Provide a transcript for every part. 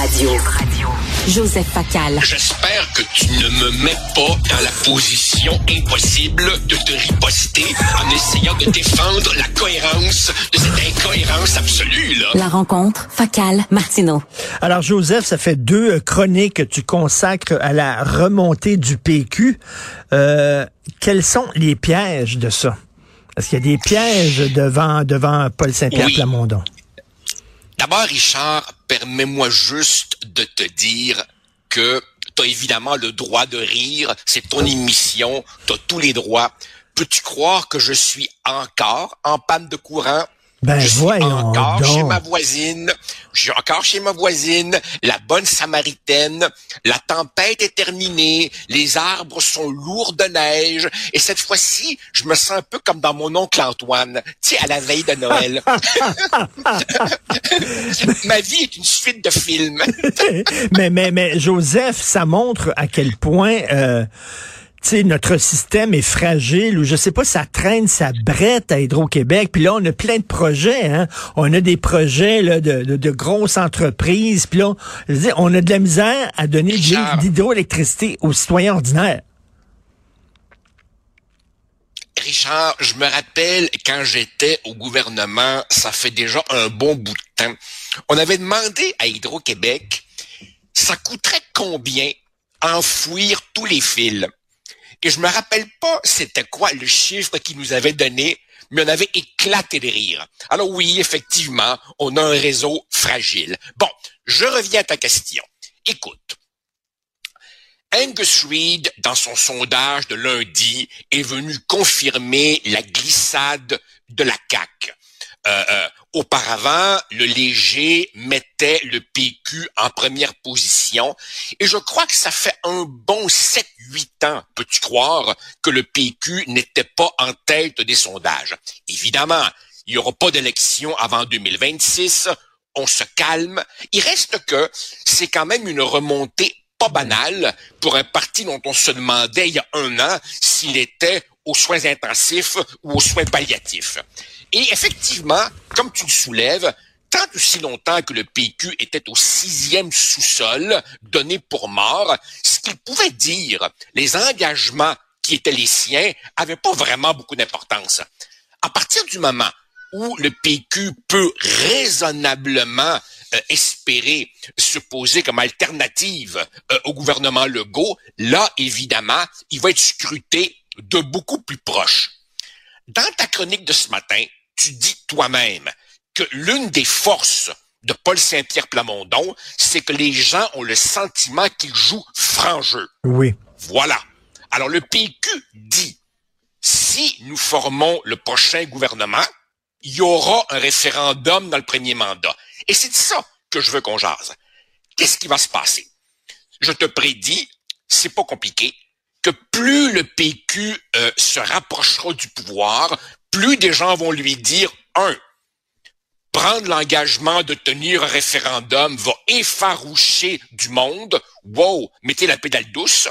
Radio. Joseph Facal. J'espère que tu ne me mets pas dans la position impossible de te riposter en essayant de défendre la cohérence de cette incohérence absolue, là. La rencontre Facal-Martineau. Alors, Joseph, ça fait deux euh, chroniques que tu consacres à la remontée du PQ. Euh, quels sont les pièges de ça? Est-ce qu'il y a des pièges devant, devant Paul Saint-Pierre Oui. Plamondon? D'abord, Richard, permets-moi juste de te dire que tu as évidemment le droit de rire, c'est ton émission, tu as tous les droits. Peux-tu croire que je suis encore en panne de courant? Ben, je suis encore donc. chez ma voisine. Je suis encore chez ma voisine, la bonne samaritaine. La tempête est terminée. Les arbres sont lourds de neige. Et cette fois-ci, je me sens un peu comme dans mon oncle Antoine, tu sais, à la veille de Noël. ma vie est une suite de films. mais, mais, mais, Joseph, ça montre à quel point, euh, sais, notre système est fragile ou je sais pas, ça traîne sa brette à Hydro-Québec. Puis là, on a plein de projets. Hein? On a des projets là, de, de, de grosses entreprises. Puis là, je veux dire, on a de la misère à donner de l'hydroélectricité aux citoyens ordinaires. Richard, je me rappelle quand j'étais au gouvernement, ça fait déjà un bon bout de temps. On avait demandé à Hydro-Québec, ça coûterait combien enfouir tous les fils? Et je me rappelle pas c'était quoi le chiffre qu'ils nous avaient donné, mais on avait éclaté de rire. Alors oui, effectivement, on a un réseau fragile. Bon, je reviens à ta question. Écoute, Angus Reid, dans son sondage de lundi, est venu confirmer la glissade de la CAQ. Euh, euh, auparavant, le léger mettait le PQ en première position et je crois que ça fait un bon 7-8 ans, peux-tu croire, que le PQ n'était pas en tête des sondages. Évidemment, il n'y aura pas d'élection avant 2026, on se calme. Il reste que c'est quand même une remontée pas banale pour un parti dont on se demandait il y a un an s'il était aux soins intensifs ou aux soins palliatifs. Et effectivement, comme tu le soulèves, tant aussi longtemps que le PQ était au sixième sous-sol, donné pour mort, ce qu'il pouvait dire, les engagements qui étaient les siens, avaient pas vraiment beaucoup d'importance. À partir du moment où le PQ peut raisonnablement euh, espérer se poser comme alternative euh, au gouvernement Legault, là, évidemment, il va être scruté de beaucoup plus proche. Dans ta chronique de ce matin, tu dis toi-même que l'une des forces de Paul Saint-Pierre Plamondon, c'est que les gens ont le sentiment qu'il joue franc jeu. Oui. Voilà. Alors le PQ dit, si nous formons le prochain gouvernement, il y aura un référendum dans le premier mandat. Et c'est de ça que je veux qu'on jase. Qu'est-ce qui va se passer? Je te prédis, c'est pas compliqué, que plus le PQ euh, se rapprochera du pouvoir, plus des gens vont lui dire, un, prendre l'engagement de tenir un référendum va effaroucher du monde. Wow, mettez la pédale douce.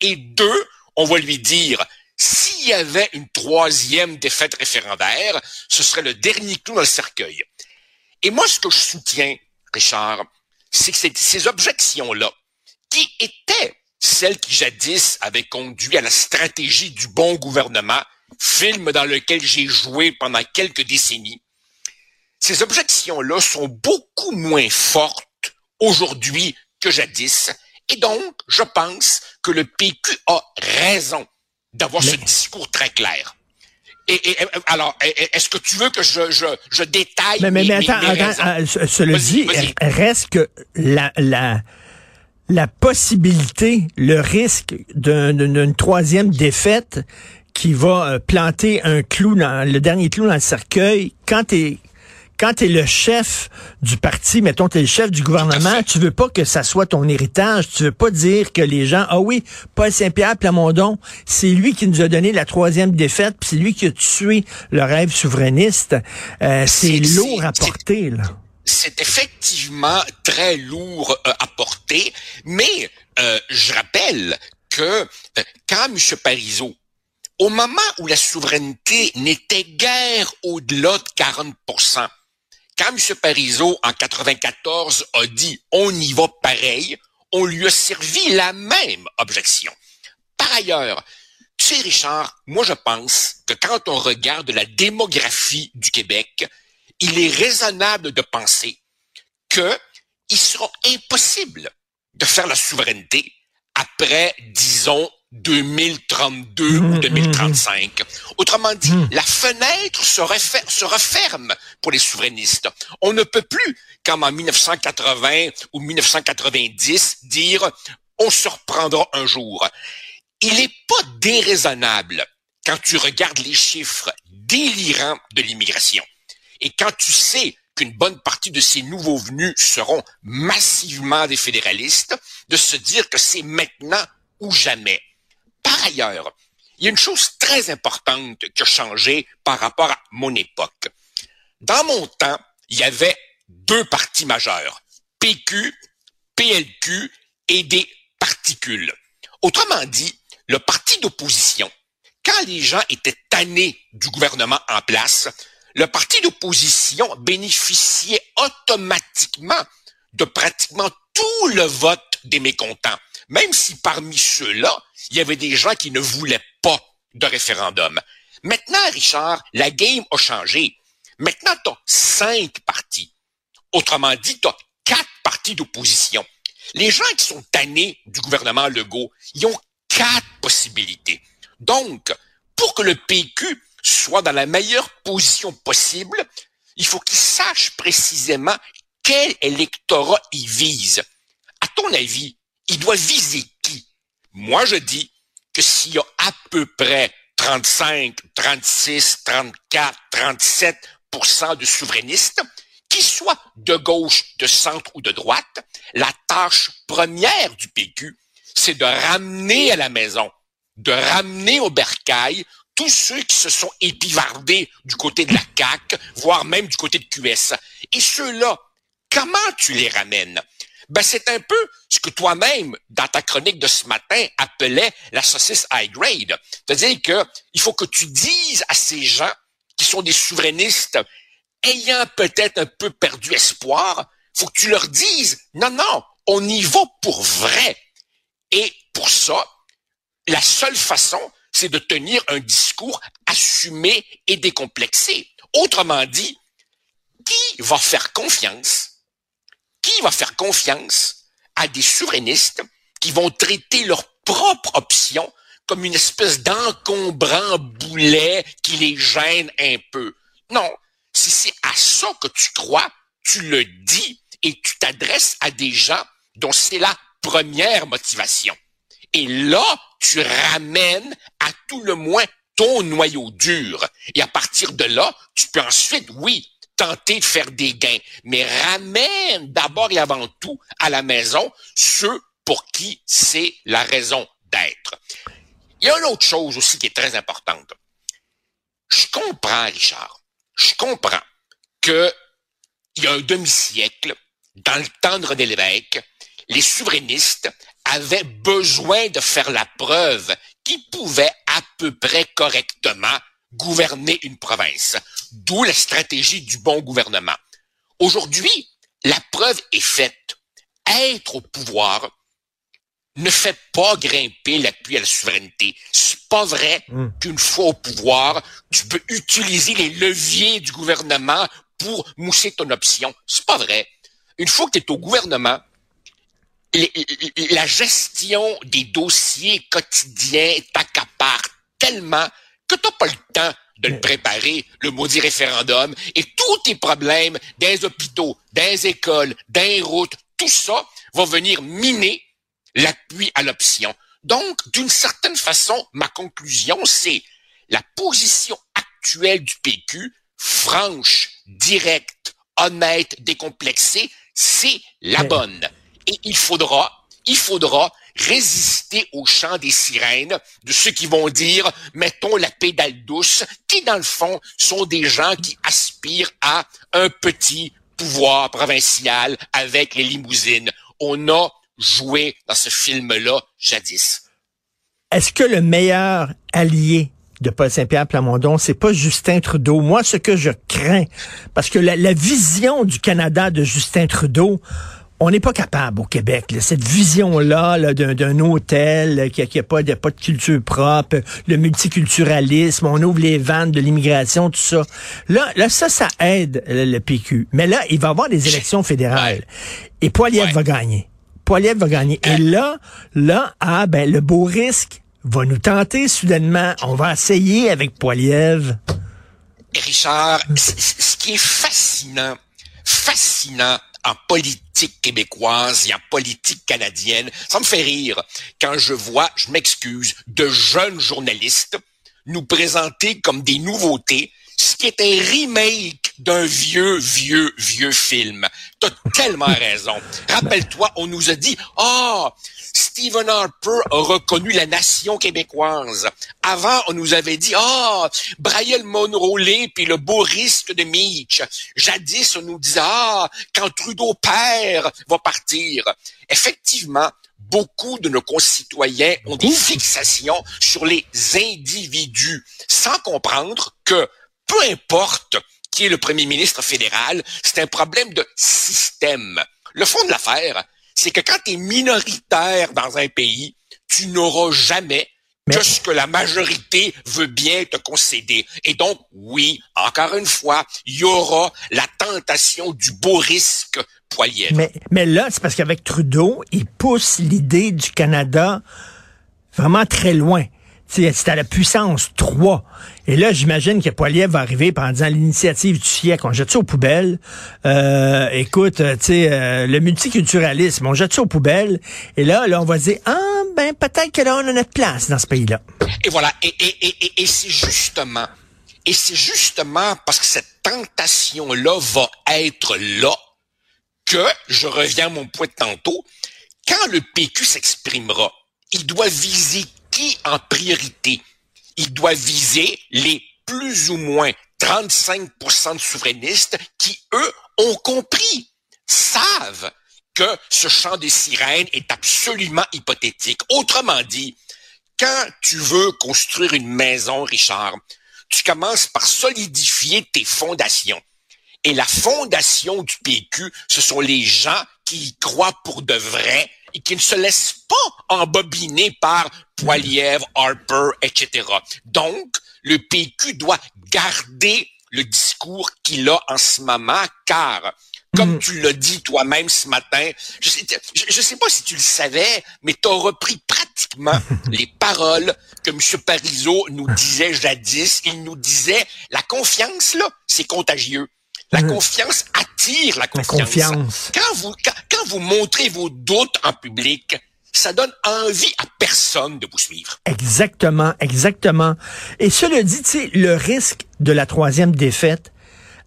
Et deux, on va lui dire, s'il y avait une troisième défaite référendaire, ce serait le dernier clou dans le cercueil. Et moi, ce que je soutiens, Richard, c'est que ces objections-là, qui étaient celles qui jadis avaient conduit à la stratégie du bon gouvernement, film dans lequel j'ai joué pendant quelques décennies, ces objections-là sont beaucoup moins fortes aujourd'hui que jadis. Et donc, je pense que le PQ a raison d'avoir ce discours très clair. Et, alors, est-ce que tu veux que je, je, je détaille Mais, mais, mes, mais mes- attends, mes euh, cela dit, reste que la, la, la possibilité, le risque d'un- d'une d'une troisième défaite qui va euh, planter un clou dans le dernier clou dans le cercueil quand t'es quand t'es le chef du parti, mettons t'es le chef du gouvernement, tu veux pas que ça soit ton héritage, tu veux pas dire que les gens ah oui, Paul Saint-Pierre Plamondon, c'est lui qui nous a donné la troisième défaite, puis c'est lui qui a tué le rêve souverainiste. Euh, c'est lourd à porter là. c'est effectivement très lourd euh, à porter, mais euh, je rappelle que euh, quand M. Parizeau, au moment où la souveraineté n'était guère au-delà de 40% quand M. Parizeau, en 94, a dit « on y va pareil », on lui a servi la même objection. Par ailleurs, tu sais, Richard, moi je pense que quand on regarde la démographie du Québec, il est raisonnable de penser qu'il sera impossible de faire la souveraineté après, disons, 2032 ou 2035. Mmh, mmh, mmh. Autrement dit, la fenêtre se, se, referme pour les souverainistes. On ne peut plus, comme en 1980 ou 1990, dire on se reprendra un jour. Il n'est pas déraisonnable quand tu regardes les chiffres délirants de l'immigration et quand tu sais qu'une bonne partie de ces nouveaux venus seront massivement des fédéralistes, de se dire que c'est maintenant ou jamais. Par ailleurs, il y a une chose très importante qui a changé par rapport à mon époque. Dans mon temps, il y avait deux partis majeurs, PQ, PLQ et des particules. Autrement dit, le parti d'opposition, quand les gens étaient tannés du gouvernement en place, le parti d'opposition bénéficiait automatiquement de pratiquement tout le vote des mécontents, même si parmi ceux-là, il y avait des gens qui ne voulaient pas de référendum. Maintenant, Richard, la game a changé. Maintenant, tu as cinq partis. Autrement dit, tu as quatre partis d'opposition. Les gens qui sont tannés du gouvernement Legault, ils ont quatre possibilités. Donc, pour que le PQ soit dans la meilleure position possible, il faut qu'il sache précisément quel électorat il vise. Ton avis, il doit viser qui? Moi, je dis que s'il y a à peu près 35, 36, 34, 37% de souverainistes, qu'ils soient de gauche, de centre ou de droite, la tâche première du PQ, c'est de ramener à la maison, de ramener au bercail tous ceux qui se sont épivardés du côté de la CAQ, voire même du côté de QS. Et ceux-là, comment tu les ramènes? Ben, c'est un peu ce que toi-même, dans ta chronique de ce matin, appelais la saucisse high grade. C'est-à-dire que il faut que tu dises à ces gens qui sont des souverainistes ayant peut-être un peu perdu espoir, faut que tu leur dises, non, non, on y va pour vrai. Et pour ça, la seule façon, c'est de tenir un discours assumé et décomplexé. Autrement dit, qui va faire confiance, qui va faire confiance à des souverainistes qui vont traiter leur propre option comme une espèce d'encombrant boulet qui les gêne un peu? Non, si c'est à ça que tu crois, tu le dis et tu t'adresses à des gens dont c'est la première motivation. Et là, tu ramènes à tout le moins ton noyau dur. Et à partir de là, tu peux ensuite, oui, tenter de faire des gains, mais ramène d'abord et avant tout à la maison ceux pour qui c'est la raison d'être. Il y a une autre chose aussi qui est très importante. Je comprends, Richard, je comprends que il y a un demi-siècle, dans le temps de René les souverainistes avaient besoin de faire la preuve qu'ils pouvaient à peu près correctement gouverner une province. D'où la stratégie du bon gouvernement. Aujourd'hui, la preuve est faite. Être au pouvoir ne fait pas grimper l'appui à la souveraineté. C'est pas vrai hmm. qu'une fois au pouvoir, tu peux utiliser les leviers du gouvernement pour mousser ton option. C'est pas vrai. Une fois que tu es au gouvernement, la gestion des dossiers quotidiens t'accapare tellement n'as pas le temps de le préparer, le maudit référendum, et tous tes problèmes des hôpitaux, des écoles, des routes, tout ça va venir miner l'appui à l'option. Donc, d'une certaine façon, ma conclusion, c'est la position actuelle du PQ, franche, directe, honnête, décomplexée, c'est la bonne. Et il faudra, il faudra résister au chant des sirènes de ceux qui vont dire mettons la pédale douce, qui dans le fond sont des gens qui aspirent à un petit pouvoir provincial avec les limousines. On a joué dans ce film-là jadis. Est-ce que le meilleur allié de Paul Saint-Pierre Plamondon, c'est pas Justin Trudeau? Moi, ce que je crains, parce que la, la vision du Canada de Justin Trudeau, on n'est pas capable au Québec, cette vision-là d'un hôtel qui n'a pas, de, pas de culture propre, le multiculturalisme, on ouvre les vannes de l'immigration, tout ça. Là, là, ça, ça aide le, PQ. Mais là, il va y avoir des élections fédérales. Et Poiliev va gagner. Poiliev va gagner. Et là, là, ah, ben, le beau risque va nous tenter soudainement. On va essayer avec Poiliev. Richard, ce qui est fascinant, fascinant en politique québécoise et en politique canadienne. Ça me fait rire quand je vois, je m'excuse, de jeunes journalistes nous présenter comme des nouveautés ce qui est un remake d'un vieux, vieux, vieux film. T'as tellement raison. Rappelle-toi, on nous a dit, ah, oh, Stephen Harper a reconnu la nation québécoise. Avant, on nous avait dit, ah, oh, Brian Monroe puis le beau risque de Mitch. Jadis, on nous disait, ah, quand Trudeau père va partir. Effectivement, beaucoup de nos concitoyens ont des fixations sur les individus, sans comprendre que peu importe qui est le premier ministre fédéral, c'est un problème de système. Le fond de l'affaire, c'est que quand tu es minoritaire dans un pays, tu n'auras jamais que ce que la majorité veut bien te concéder. Et donc, oui, encore une fois, il y aura la tentation du beau risque poilier. Mais, mais là, c'est parce qu'avec Trudeau, il pousse l'idée du Canada vraiment très loin. C'est à la puissance 3. Et là, j'imagine que Poiliev va arriver en disant l'initiative du siècle, on jette ça aux poubelles. Euh, écoute, euh, tu sais, euh, le multiculturalisme, on jette ça aux poubelles. Et là, là, on va dire, ah, ben peut-être que là, on a notre place dans ce pays-là. Et voilà. Et, et, et, et c'est justement, et c'est justement parce que cette tentation-là va être là que, je reviens à mon point de tantôt, quand le PQ s'exprimera, il doit viser qui en priorité? Il doit viser les plus ou moins 35% de souverainistes qui, eux, ont compris, savent que ce chant des sirènes est absolument hypothétique. Autrement dit, quand tu veux construire une maison, Richard, tu commences par solidifier tes fondations. Et la fondation du PQ, ce sont les gens qui y croient pour de vrai et qui ne se laissent pas embobiner par Poilievre, Harper, etc. Donc, le PQ doit garder le discours qu'il a en ce moment, car, comme mm. tu l'as dit toi-même ce matin, je sais, je, sais pas si tu le savais, mais tu as repris pratiquement les paroles que M. Parizeau nous disait jadis. Il nous disait, la confiance, là, c'est contagieux. La mm. confiance attire la confiance. Quand vous, quand vous montrez vos doutes en public, ça donne envie à personne de vous suivre. Exactement, exactement. Et cela dit, tu sais, le risque de la troisième défaite,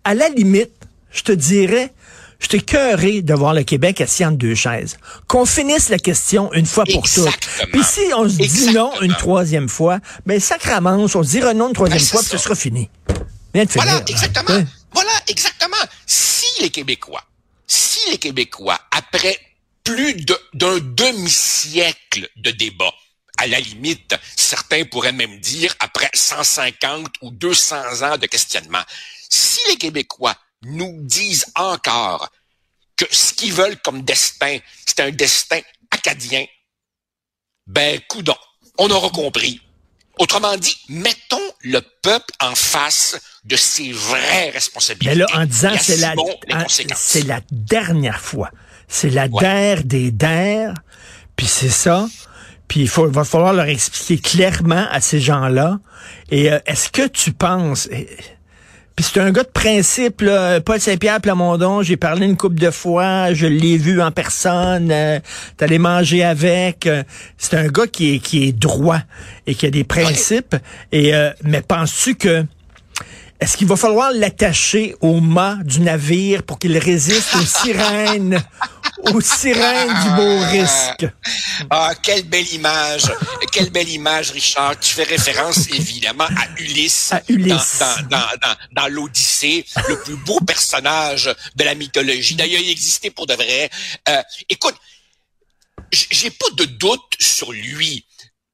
à la limite, je te dirais, je t'ai cœuré de voir le Québec assis entre deux chaises. Qu'on finisse la question une fois pour toutes. Puis si on se dit non une troisième fois, ben sacrament, on se dira non une troisième ben, fois, puis ce sera fini. voilà, exactement. Voilà, exactement. Si les Québécois, si les Québécois, après plus d'un demi-siècle de débat. À la limite, certains pourraient même dire après 150 ou 200 ans de questionnement. Si les Québécois nous disent encore que ce qu'ils veulent comme destin, c'est un destin acadien, ben, coudon, on aura compris. Autrement dit, mettons le peuple en face de ses vraies responsabilités. Mais là, en disant c'est la, c'est la dernière fois c'est la DER des DER, puis c'est ça. Puis il faut, va falloir leur expliquer clairement à ces gens-là. Et euh, est-ce que tu penses... Puis c'est un gars de principe, Paul Saint-Pierre Plamondon, j'ai parlé une couple de fois, je l'ai vu en personne, euh, t'allais manger avec. Euh, c'est un gars qui est, qui est droit et qui a des principes. Et euh, Mais penses-tu que est-ce qu'il va falloir l'attacher au mât du navire pour qu'il résiste aux sirènes, aux sirènes du beau risque? Ah, quelle belle image! quelle belle image, Richard. Tu fais référence évidemment à Ulysse, dans, l'Odyssée, le plus beau personnage de la mythologie. D'ailleurs, il existait pour de vrai. Euh, écoute, j'ai pas de doute sur lui.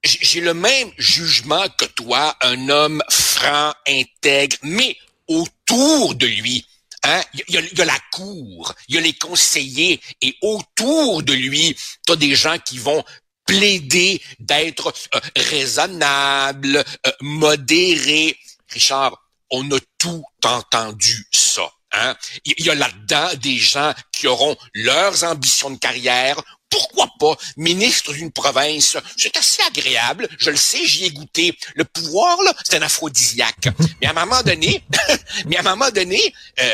j'ai le même jugement que toi, un homme franc, intègre, mais autour de lui, Hein? Il, y a, il y, a, la cour, il y a les conseillers, et autour de lui, tu as des gens qui vont plaider d'être euh, raisonnable, euh, modéré. Richard, on a tout entendu ça. Hein? Il y a là-dedans des gens qui auront leurs ambitions de carrière, pourquoi pas ministre d'une province? C'est assez agréable, je le sais, j'y ai goûté. Le pouvoir, là, c'est un aphrodisiaque. Mais à un moment donné, mais à un moment donné, euh,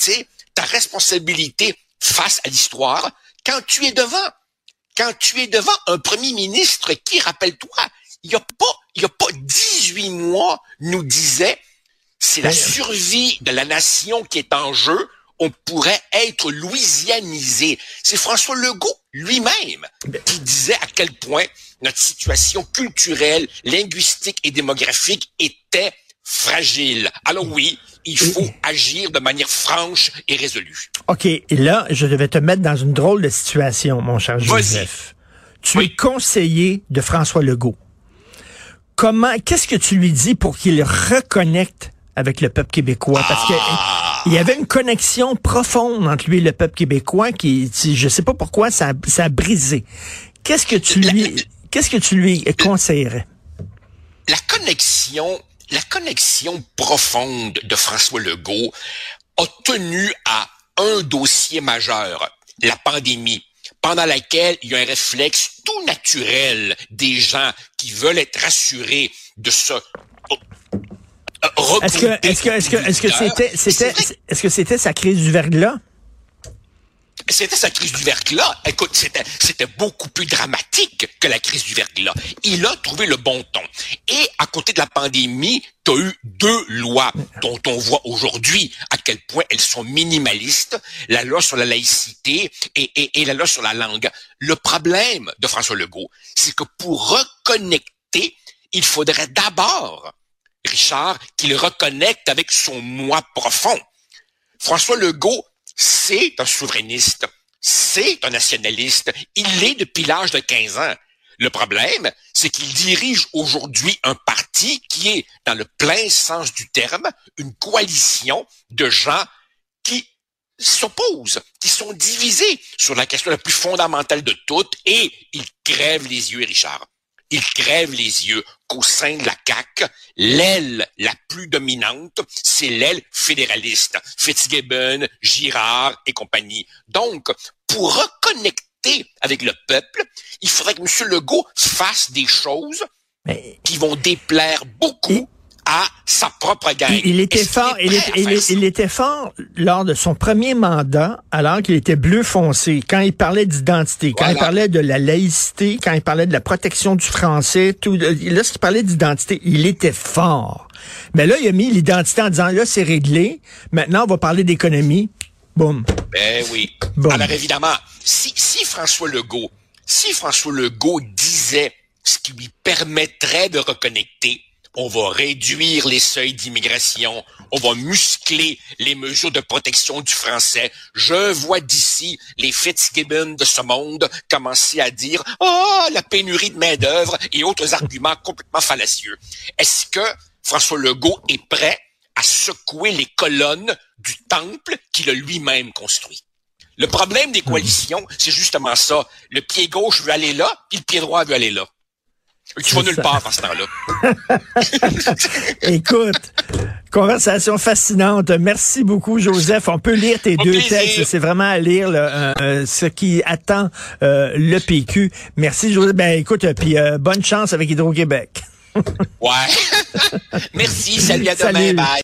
tu sais, ta responsabilité face à l'histoire, quand tu es devant, quand tu es devant un premier ministre qui, rappelle-toi, il y a pas, il y a pas 18 mois, nous disait, c'est la survie de la nation qui est en jeu, on pourrait être louisianisé. C'est François Legault lui-même qui disait à quel point notre situation culturelle, linguistique et démographique était fragile. Alors oui, il faut agir de manière franche et résolue. OK, et là, je devais te mettre dans une drôle de situation, mon cher Joseph. Tu es conseiller de François Legault. Comment, qu'est-ce que tu lui dis pour qu'il reconnecte avec le peuple québécois? Parce que ah! Il y avait une connexion profonde entre lui et le peuple québécois qui, je sais pas pourquoi, ça, ça a brisé. Qu'est-ce que tu lui, qu'est-ce que tu lui conseillerais? La connexion, la connexion profonde de François Legault a tenu à un dossier majeur, la pandémie pendant laquelle il y a un réflexe tout naturel des gens qui veulent être rassurés de ce est-ce que, est-ce que, est-ce que, est-ce que c'était, c'était, est-ce que c'était sa crise du verglas? C'était sa crise du verglas. Écoute, c'était, c'était beaucoup plus dramatique que la crise du verglas. Il a trouvé le bon ton. Et à côté de la pandémie, tu as eu deux lois dont on voit aujourd'hui à quel point elles sont minimalistes. La loi sur la laïcité et, et, et la loi sur la langue. Le problème de François Legault, c'est que pour reconnecter, il faudrait d'abord Richard, qu'il reconnecte avec son moi profond. François Legault, c'est un souverainiste, c'est un nationaliste, il l'est depuis l'âge de 15 ans. Le problème, c'est qu'il dirige aujourd'hui un parti qui est, dans le plein sens du terme, une coalition de gens qui s'opposent, qui sont divisés sur la question la plus fondamentale de toutes, et ils crèvent les yeux, Richard il crève les yeux qu'au sein de la CAQ, l'aile la plus dominante, c'est l'aile fédéraliste. Fitzgibbon, Girard et compagnie. Donc, pour reconnecter avec le peuple, il faudrait que M. Legault fasse des choses qui vont déplaire beaucoup à sa propre gang. Il, était fort, il, il, était fort lors de son premier mandat, alors qu'il était bleu foncé, quand il parlait d'identité, quand il parlait de la laïcité, quand il parlait de la protection du français, tout, lorsqu'il parlait d'identité, il était fort. Mais là, il a mis l'identité en disant, là, c'est réglé, maintenant, on va parler d'économie. Boum. Ben oui. Alors évidemment, si, si François Legault, si François Legault disait ce qui lui permettrait de reconnecter, on va réduire les seuils d'immigration, on va muscler les mesures de protection du français. Je vois d'ici les Fitzgibbon de ce monde commencer à dire « Oh, la pénurie de main-d'œuvre » et autres arguments complètement fallacieux. Est-ce que François Legault est prêt à secouer les colonnes du temple qu'il a lui-même construit? Le problème des coalitions, c'est justement ça. Le pied gauche veut aller là, puis le pied droit veut aller là. Tu vas nulle part à ce temps-là. Écoute, conversation fascinante. Merci beaucoup, Joseph. On peut lire tes deux textes. C'est vraiment à lire euh, euh, ce qui attend euh, le PQ. Merci, Joseph. Ben écoute, puis bonne chance avec Hydro-Québec. ouais. Merci. Salut à demain. Bye.